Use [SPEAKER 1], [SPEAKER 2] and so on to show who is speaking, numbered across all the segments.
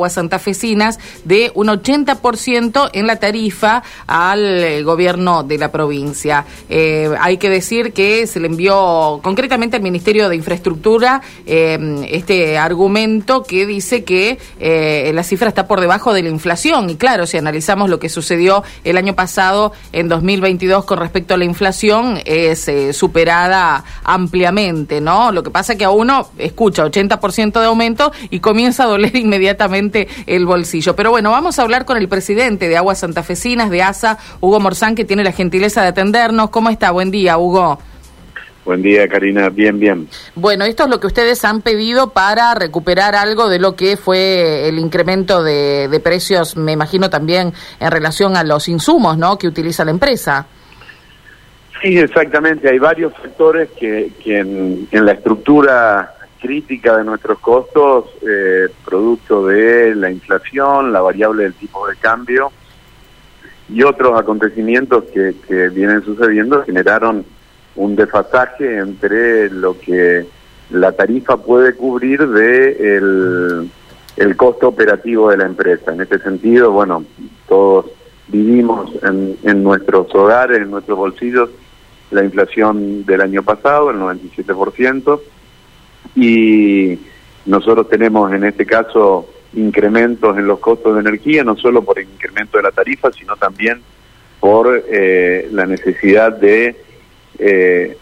[SPEAKER 1] aguas santafesinas de un 80% en la tarifa al eh, gobierno de la provincia. Eh, hay que decir que se le envió concretamente al Ministerio de Infraestructura eh, este argumento que dice que la cifra está por debajo de la inflación. Y claro, si analizamos lo que sucedió el año pasado, en 2022, con respecto a la inflación, es superada ampliamente, ¿no? Lo que pasa es que a uno escucha 80% de aumento y comienza a doler inmediatamente el bolsillo. Pero bueno, vamos a hablar con el presidente de Aguas Santafesinas, de ASA, Hugo Morzán, que tiene la gentileza de atendernos. ¿Cómo está? Buen día, Hugo.
[SPEAKER 2] Buen día, Karina. Bien, bien.
[SPEAKER 1] Bueno, esto es lo que ustedes han pedido para recuperar algo de lo que fue el incremento de, precios, me imagino también en relación a los insumos, ¿no? Que utiliza la empresa.
[SPEAKER 2] Sí, exactamente. Hay varios factores que, en, en la estructura crítica de nuestros costos, eh, producto de la inflación, la variable del tipo de cambio y otros acontecimientos que, vienen sucediendo generaron un desfasaje entre lo que la tarifa puede cubrir de el, el costo operativo de la empresa. En este sentido, bueno, todos vivimos en, en nuestros hogares, en nuestros bolsillos, la inflación del año pasado, el 97%, y nosotros tenemos en este caso incrementos en los costos de energía, no solo por el incremento de la tarifa, sino también por eh, la necesidad de eh,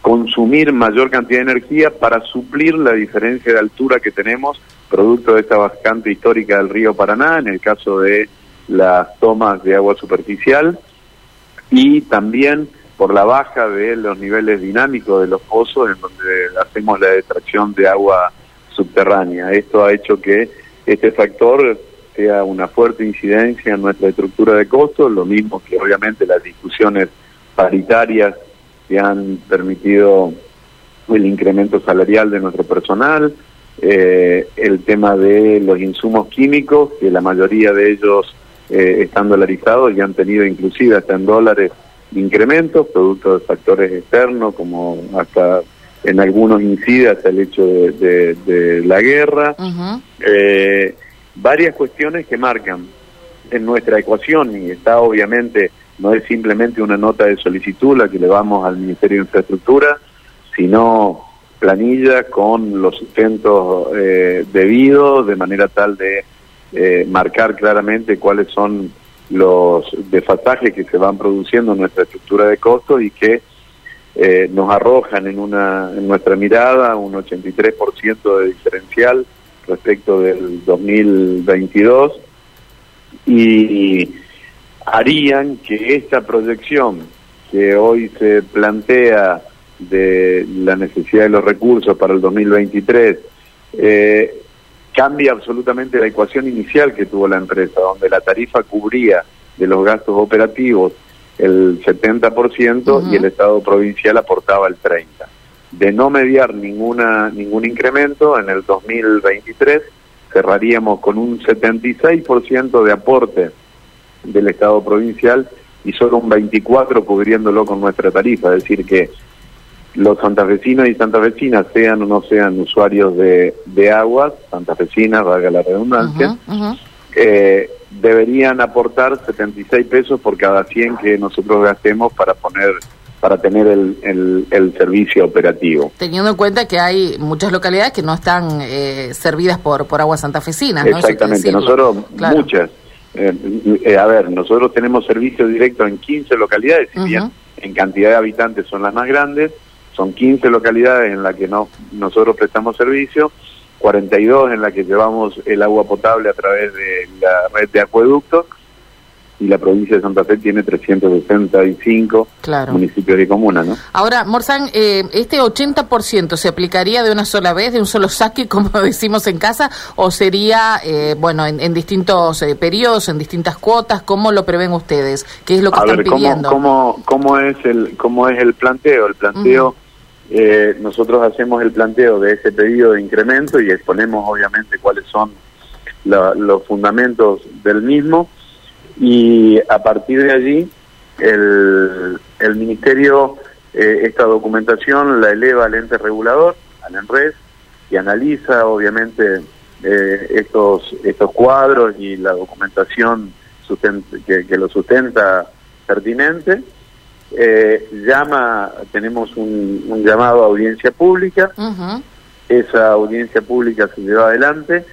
[SPEAKER 2] consumir mayor cantidad de energía para suplir la diferencia de altura que tenemos, producto de esta vacante histórica del río Paraná, en el caso de las tomas de agua superficial, y también por la baja de los niveles dinámicos de los pozos en donde hacemos la extracción de agua subterránea. Esto ha hecho que este factor sea una fuerte incidencia en nuestra estructura de costos, lo mismo que obviamente las discusiones paritarias que han permitido el incremento salarial de nuestro personal, eh, el tema de los insumos químicos, que la mayoría de ellos eh, están dolarizados y han tenido inclusive hasta en dólares incrementos, producto de factores externos, como hasta en algunos incide hasta el hecho de, la guerra. Eh, varias cuestiones que marcan en nuestra ecuación, y está obviamente, no es simplemente una nota de solicitud la que le vamos al Ministerio de Infraestructura, sino planilla con los sustentos eh, debidos, de manera tal de eh, marcar claramente cuáles son los desfasajes que se van produciendo en nuestra estructura de costos y que eh, nos arrojan en, una, en nuestra mirada un 83% de diferencial respecto del 2022 y harían que esta proyección que hoy se plantea de la necesidad de los recursos para el 2023 eh, cambia absolutamente la ecuación inicial que tuvo la empresa, donde la tarifa cubría de los gastos operativos el 70% y el Estado provincial aportaba el 30%. De no mediar ninguna ningún incremento, en el 2023 cerraríamos con un 76% de aporte del Estado provincial y solo un 24% cubriéndolo con nuestra tarifa, es decir que los santafesinos y santafesinas, sean o no sean usuarios de, de aguas, santafesinas, valga la redundancia, eh, deberían aportar 76 pesos por cada 100 que nosotros gastemos para poner para tener el, el, servicio operativo.
[SPEAKER 1] Teniendo en cuenta que hay muchas localidades que no están eh, servidas por, por aguas santafesinas,
[SPEAKER 2] ¿no? Exactamente, nosotros muchas. Eh, a ver, nosotros tenemos servicio directo en 15 localidades, si bien en cantidad de habitantes son las más grandes, son 15 localidades en las que no, nosotros prestamos servicio, 42 en las que llevamos el agua potable a través de la red de acueductos y la provincia de Santa Fe tiene 365 municipios y comunas, ¿no?
[SPEAKER 1] Ahora, Morzán, eh, ¿este 80% se aplicaría de una sola vez, de un solo saque, como decimos en casa, o sería, eh, bueno, en, distintos eh, periodos, en distintas cuotas? ¿Cómo lo prevén ustedes? ¿Qué es lo que están pidiendo?
[SPEAKER 2] ¿cómo, cómo, es el, ¿Cómo es el planteo? El planteo... Eh, nosotros hacemos el planteo de ese pedido de incremento y exponemos obviamente cuáles son los fundamentos del mismo y a partir de allí el, el Ministerio eh, esta documentación la eleva al ente regulador, al ENRES, y analiza obviamente eh, estos estos cuadros y la documentación que, que, lo sustenta pertinente. Eh, llama, tenemos un, llamado a audiencia pública. Esa audiencia pública se lleva adelante.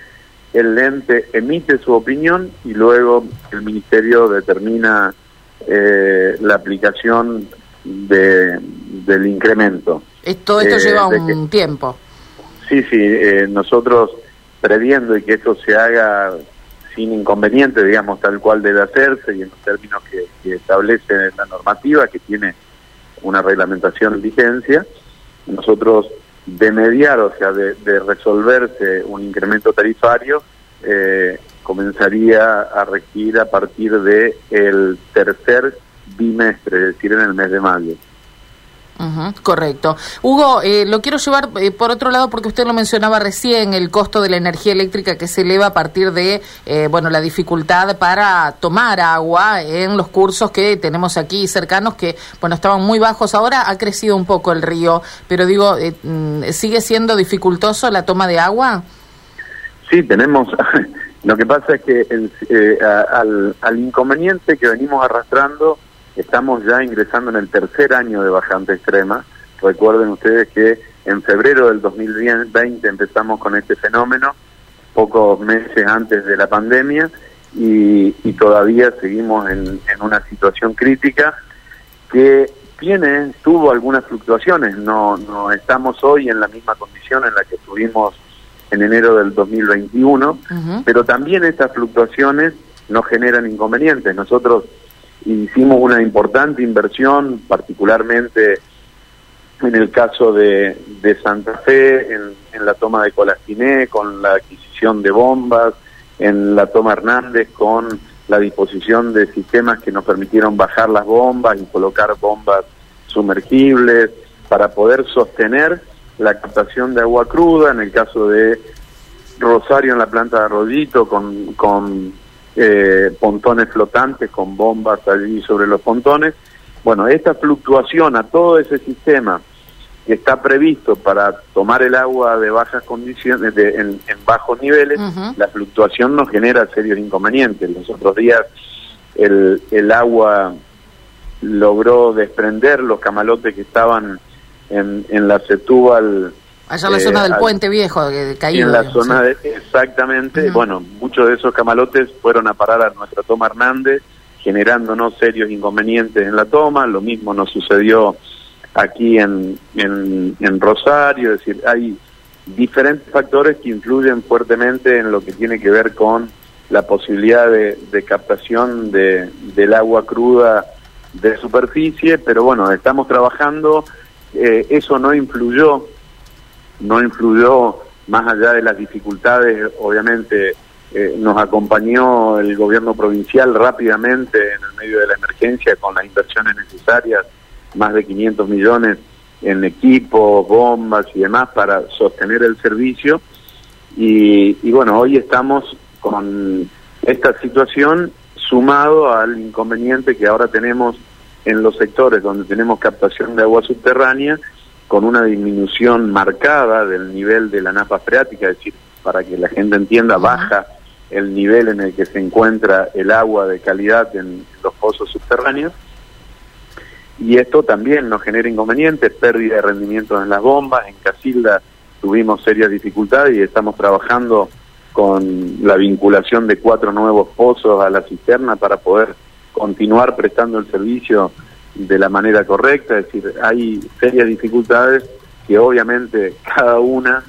[SPEAKER 2] El ente emite su opinión y luego el ministerio determina eh, la aplicación de, del incremento.
[SPEAKER 1] Todo esto lleva un tiempo.
[SPEAKER 2] Sí, sí, nosotros previendo y que esto se haga sin inconveniente, digamos, tal cual debe hacerse y en los términos que, establece la normativa, que tiene una reglamentación en vigencia, nosotros de mediar, o sea, de, resolverse un incremento tarifario, eh, comenzaría a regir a partir de el tercer bimestre, es decir, en el mes de mayo
[SPEAKER 1] correcto. Hugo, eh, lo quiero llevar eh, por otro lado porque usted lo mencionaba recién, el costo de la energía eléctrica que se eleva a partir de, eh, bueno, la dificultad para tomar agua en los cursos que tenemos aquí cercanos que, bueno, estaban muy bajos. Ahora ha crecido un poco el río, pero digo, mm, ¿sigue siendo dificultoso la toma de agua?
[SPEAKER 2] Sí, tenemos. Lo que pasa es que al, al inconveniente que venimos arrastrando Estamos ya ingresando en el tercer año de bajante extrema. Recuerden ustedes que en febrero del 2020 empezamos con este fenómeno, pocos meses antes de la pandemia, y, todavía seguimos en, una situación crítica que tiene, tuvo algunas fluctuaciones. No, no estamos hoy en la misma condición en la que estuvimos en enero del 2021, pero también estas fluctuaciones nos generan inconvenientes. Nosotros hicimos una importante inversión, particularmente en el caso de, de Santa Fe, en, la toma de Colastiné, con la adquisición de bombas, en la toma Hernández, con la disposición de sistemas que nos permitieron bajar las bombas y colocar bombas sumergibles para poder sostener la captación de agua cruda, en el caso de Rosario en la planta de Arroyito, con, con eh, pontones flotantes con bombas allí sobre los pontones. Bueno, esta fluctuación a todo ese sistema que está previsto para tomar el agua de bajas condiciones, de, en, bajos niveles, la fluctuación nos genera serios inconvenientes. Los otros días el, el agua logró desprender los camalotes que estaban en, en la Setúbal
[SPEAKER 1] Allá en la zona del eh, puente viejo, de caído.
[SPEAKER 2] En la zona, de, exactamente. Bueno, muchos de esos camalotes fueron a parar a nuestra toma Hernández, generándonos serios inconvenientes en la toma. Lo mismo nos sucedió aquí en, en, Rosario. Es decir, hay diferentes factores que influyen fuertemente en lo que tiene que ver con la posibilidad de, captación de, del agua cruda de superficie, pero bueno, estamos trabajando. Eh, eso no influyó no influyó más allá de las dificultades, obviamente eh, nos acompañó el gobierno provincial rápidamente en el medio de la emergencia con las inversiones necesarias, más de 500 millones en equipos, bombas y demás para sostener el servicio. Y, y bueno, hoy estamos con esta situación sumado al inconveniente que ahora tenemos en los sectores donde tenemos captación de agua subterránea con una disminución marcada del nivel de la napa freática, es decir, para que la gente entienda, baja el nivel en el que se encuentra el agua de calidad en los pozos subterráneos. Y esto también nos genera inconvenientes, pérdida de rendimiento en las bombas. En Casilda tuvimos serias dificultades y estamos trabajando con la vinculación de cuatro nuevos pozos a la cisterna para poder continuar prestando el servicio de la manera correcta, es decir, hay serias dificultades que obviamente cada una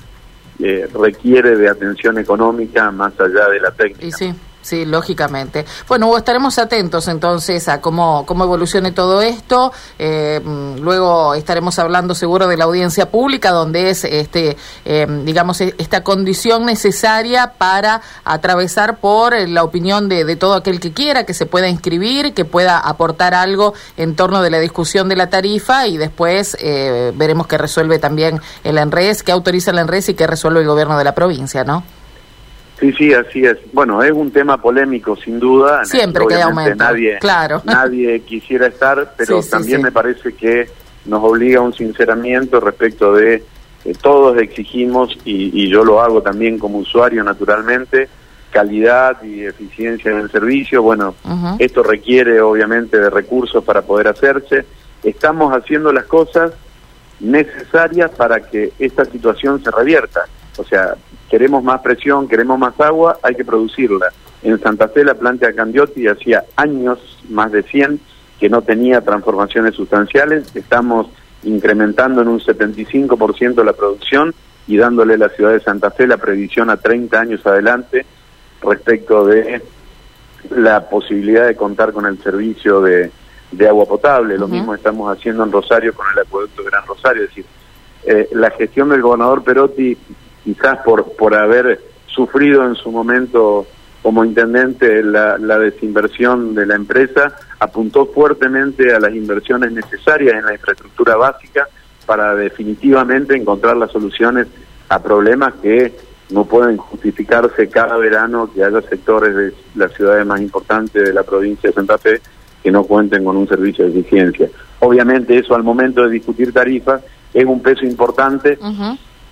[SPEAKER 2] eh, requiere de atención económica más allá de la técnica.
[SPEAKER 1] Lógicamente. Bueno, estaremos atentos entonces a cómo, cómo evolucione todo esto. Eh, mm, luego estaremos hablando seguro de la audiencia pública, donde es, este, eh, digamos, e, esta condición necesaria para atravesar por la opinión de, de, todo aquel que quiera, que se pueda inscribir, que pueda aportar algo en torno de la discusión de la tarifa y después eh, veremos qué resuelve también el ENRES, qué autoriza el ENRES y qué resuelve el gobierno de la provincia, ¿no?
[SPEAKER 2] Sí, sí, así es. Bueno, es un tema polémico, sin duda.
[SPEAKER 1] Siempre que aumenta.
[SPEAKER 2] Nadie,
[SPEAKER 1] claro.
[SPEAKER 2] nadie quisiera estar, pero también me parece que nos obliga a un sinceramiento respecto de eh, todos exigimos, y, yo lo hago también como usuario naturalmente, calidad y eficiencia en el servicio. Bueno, esto requiere obviamente de recursos para poder hacerse. Estamos haciendo las cosas necesarias para que esta situación se revierta. O sea, queremos más presión, queremos más agua, hay que producirla. En Santa Fe la planta de Candiotti hacía años, más de 100, que no tenía transformaciones sustanciales. Estamos incrementando en un 75% la producción y dándole a la ciudad de Santa Fe la previsión a 30 años adelante respecto de la posibilidad de contar con el servicio de, agua potable. Lo mismo estamos haciendo en Rosario con el acueducto Gran Rosario. Es decir, eh, la gestión del gobernador Perotti, quizás por, por haber sufrido en su momento como intendente la, desinversión de la empresa, apuntó fuertemente a las inversiones necesarias en la infraestructura básica para definitivamente encontrar las soluciones a problemas que no pueden justificarse cada verano que haya sectores de las ciudades más importantes de la provincia de Santa Fe que no cuenten con un servicio de eficiencia. Obviamente eso al momento de discutir tarifas es un peso importante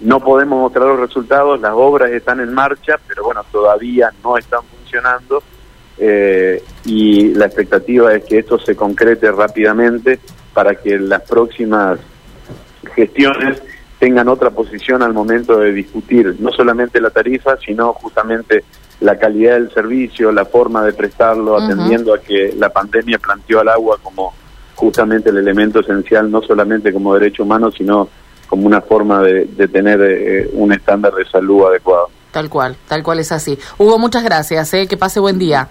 [SPEAKER 2] no podemos mostrar los resultados, las obras están en marcha, pero bueno, todavía no están funcionando eh, y la expectativa es que esto se concrete rápidamente para que las próximas gestiones tengan otra posición al momento de discutir no solamente la tarifa, sino justamente la calidad del servicio, la forma de prestarlo, atendiendo a que la pandemia planteó al agua como justamente el elemento esencial, no solamente como derecho humano, sino como una forma de, tener eh, un estándar de salud adecuado.
[SPEAKER 1] Tal cual, tal cual es así. Hugo, muchas gracias, eh, que pase buen día.